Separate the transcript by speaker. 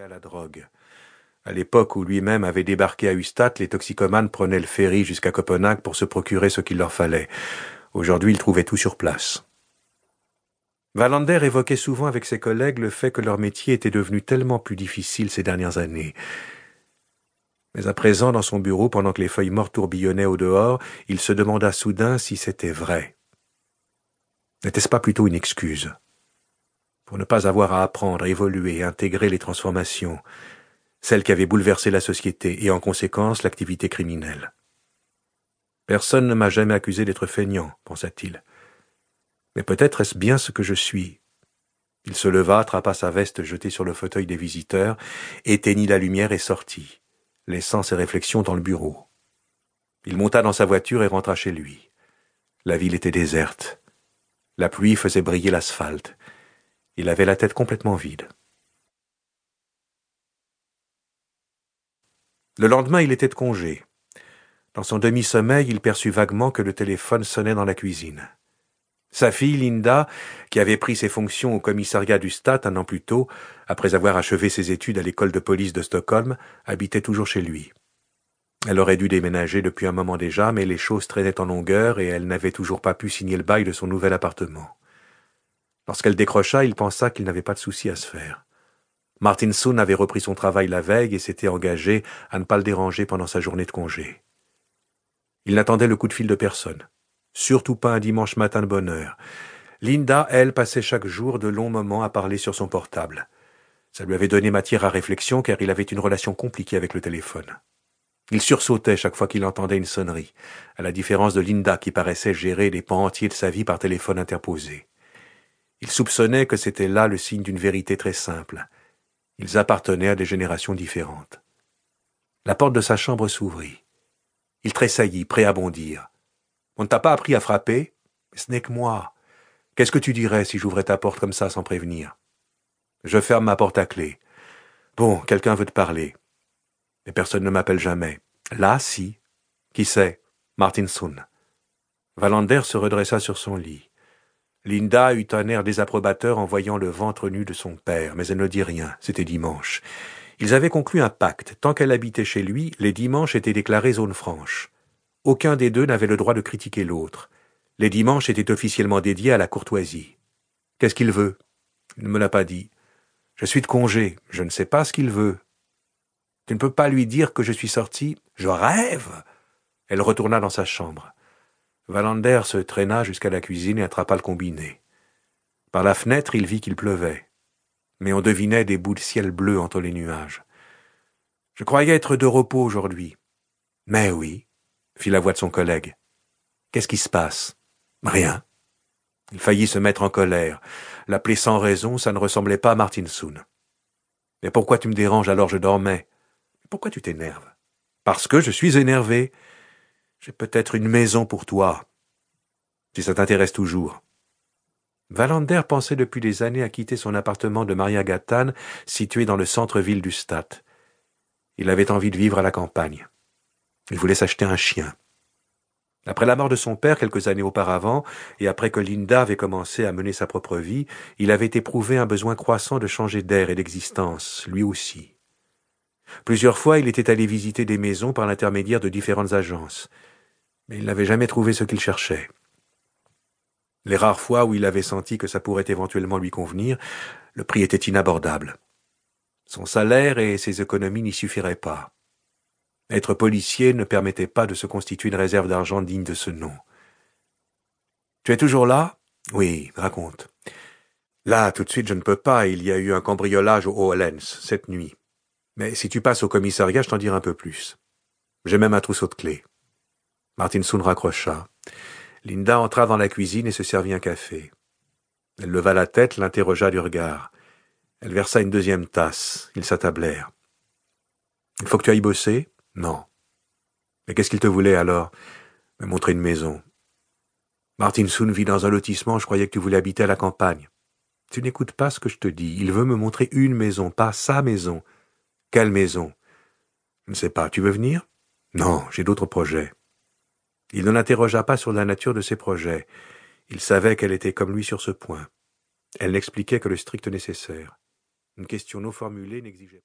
Speaker 1: à la drogue. À l'époque où lui-même avait débarqué à Ustad, les toxicomanes prenaient le ferry jusqu'à Copenhague pour se procurer ce qu'il leur fallait. Aujourd'hui, ils trouvaient tout sur place. Valander évoquait souvent avec ses collègues le fait que leur métier était devenu tellement plus difficile ces dernières années. Mais à présent, dans son bureau, pendant que les feuilles mortes tourbillonnaient au dehors, il se demanda soudain si c'était vrai. N'était-ce pas plutôt une excuse? Pour ne pas avoir à apprendre, évoluer, intégrer les transformations, celles qui avaient bouleversé la société et en conséquence l'activité criminelle. Personne ne m'a jamais accusé d'être feignant, pensa-t-il. Mais peut-être est-ce bien ce que je suis. Il se leva, attrapa sa veste jetée sur le fauteuil des visiteurs, éteignit la lumière et sortit, laissant ses réflexions dans le bureau. Il monta dans sa voiture et rentra chez lui. La ville était déserte. La pluie faisait briller l'asphalte. Il avait la tête complètement vide. Le lendemain, il était de congé. Dans son demi-sommeil, il perçut vaguement que le téléphone sonnait dans la cuisine. Sa fille, Linda, qui avait pris ses fonctions au commissariat du Stat un an plus tôt, après avoir achevé ses études à l'école de police de Stockholm, habitait toujours chez lui. Elle aurait dû déménager depuis un moment déjà, mais les choses traînaient en longueur et elle n'avait toujours pas pu signer le bail de son nouvel appartement. Lorsqu'elle décrocha, il pensa qu'il n'avait pas de souci à se faire. Martinson avait repris son travail la veille et s'était engagé à ne pas le déranger pendant sa journée de congé. Il n'attendait le coup de fil de personne surtout pas un dimanche matin de bonne heure. Linda, elle, passait chaque jour de longs moments à parler sur son portable. Ça lui avait donné matière à réflexion car il avait une relation compliquée avec le téléphone. Il sursautait chaque fois qu'il entendait une sonnerie, à la différence de Linda qui paraissait gérer les pans entiers de sa vie par téléphone interposé. Il soupçonnait que c'était là le signe d'une vérité très simple. Ils appartenaient à des générations différentes. La porte de sa chambre s'ouvrit. Il tressaillit, prêt à bondir. On ne t'a pas appris à frapper Ce n'est que moi. Qu'est-ce que tu dirais si j'ouvrais ta porte comme ça sans prévenir Je ferme ma porte à clé. Bon, quelqu'un veut te parler. Mais personne ne m'appelle jamais. Là, si. Qui c'est Martinson. Valander se redressa sur son lit. Linda eut un air désapprobateur en voyant le ventre nu de son père, mais elle ne dit rien. C'était dimanche. Ils avaient conclu un pacte. Tant qu'elle habitait chez lui, les dimanches étaient déclarés zone franche. Aucun des deux n'avait le droit de critiquer l'autre. Les dimanches étaient officiellement dédiés à la courtoisie. Qu'est-ce qu'il veut? Il ne me l'a pas dit. Je suis de congé, je ne sais pas ce qu'il veut. Tu ne peux pas lui dire que je suis sorti Je rêve Elle retourna dans sa chambre. Valander se traîna jusqu'à la cuisine et attrapa le combiné. Par la fenêtre, il vit qu'il pleuvait. Mais on devinait des bouts de ciel bleu entre les nuages. Je croyais être de repos aujourd'hui. Mais oui, fit la voix de son collègue. Qu'est-ce qui se passe Rien. Il faillit se mettre en colère. L'appeler sans raison, ça ne ressemblait pas à Martinson. Mais pourquoi tu me déranges alors je dormais Pourquoi tu t'énerves Parce que je suis énervé. J'ai peut-être une maison pour toi. Si ça t'intéresse toujours. Valander pensait depuis des années à quitter son appartement de Maria Gatan, situé dans le centre-ville du Stat. Il avait envie de vivre à la campagne. Il voulait s'acheter un chien. Après la mort de son père quelques années auparavant, et après que Linda avait commencé à mener sa propre vie, il avait éprouvé un besoin croissant de changer d'air et d'existence, lui aussi. Plusieurs fois il était allé visiter des maisons par l'intermédiaire de différentes agences, mais il n'avait jamais trouvé ce qu'il cherchait. Les rares fois où il avait senti que ça pourrait éventuellement lui convenir, le prix était inabordable. Son salaire et ses économies n'y suffiraient pas. Être policier ne permettait pas de se constituer une réserve d'argent digne de ce nom. Tu es toujours là? Oui, raconte. Là, tout de suite, je ne peux pas. Il y a eu un cambriolage au Hollens cette nuit. Mais si tu passes au commissariat, je t'en dirai un peu plus. J'ai même un trousseau de clés. Martinson raccrocha. Linda entra dans la cuisine et se servit un café. Elle leva la tête, l'interrogea du regard. Elle versa une deuxième tasse. Ils s'attablèrent. Il faut que tu ailles bosser? Non. Mais qu'est-ce qu'il te voulait alors? Me montrer une maison. Martinson vit dans un lotissement, je croyais que tu voulais habiter à la campagne. Tu n'écoutes pas ce que je te dis. Il veut me montrer une maison, pas sa maison. Quelle maison? Je ne sais pas. Tu veux venir? Non, j'ai d'autres projets. Il ne l'interrogea pas sur la nature de ses projets. Il savait qu'elle était comme lui sur ce point. Elle n'expliquait que le strict nécessaire. Une question non formulée n'exigeait